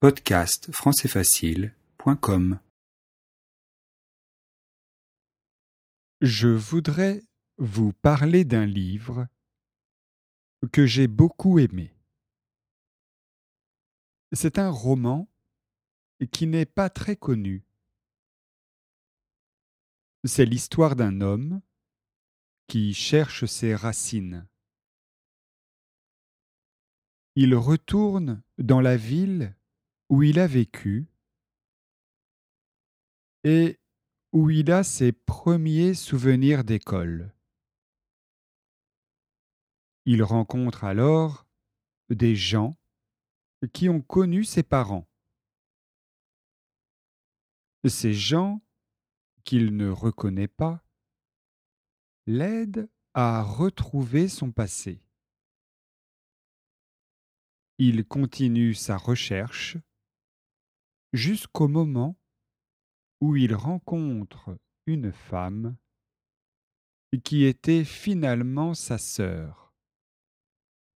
Podcast françaisfacile.com Je voudrais vous parler d'un livre que j'ai beaucoup aimé. C'est un roman qui n'est pas très connu. C'est l'histoire d'un homme qui cherche ses racines. Il retourne dans la ville où il a vécu et où il a ses premiers souvenirs d'école. Il rencontre alors des gens qui ont connu ses parents. Ces gens qu'il ne reconnaît pas l'aident à retrouver son passé il continue sa recherche jusqu'au moment où il rencontre une femme qui était finalement sa sœur.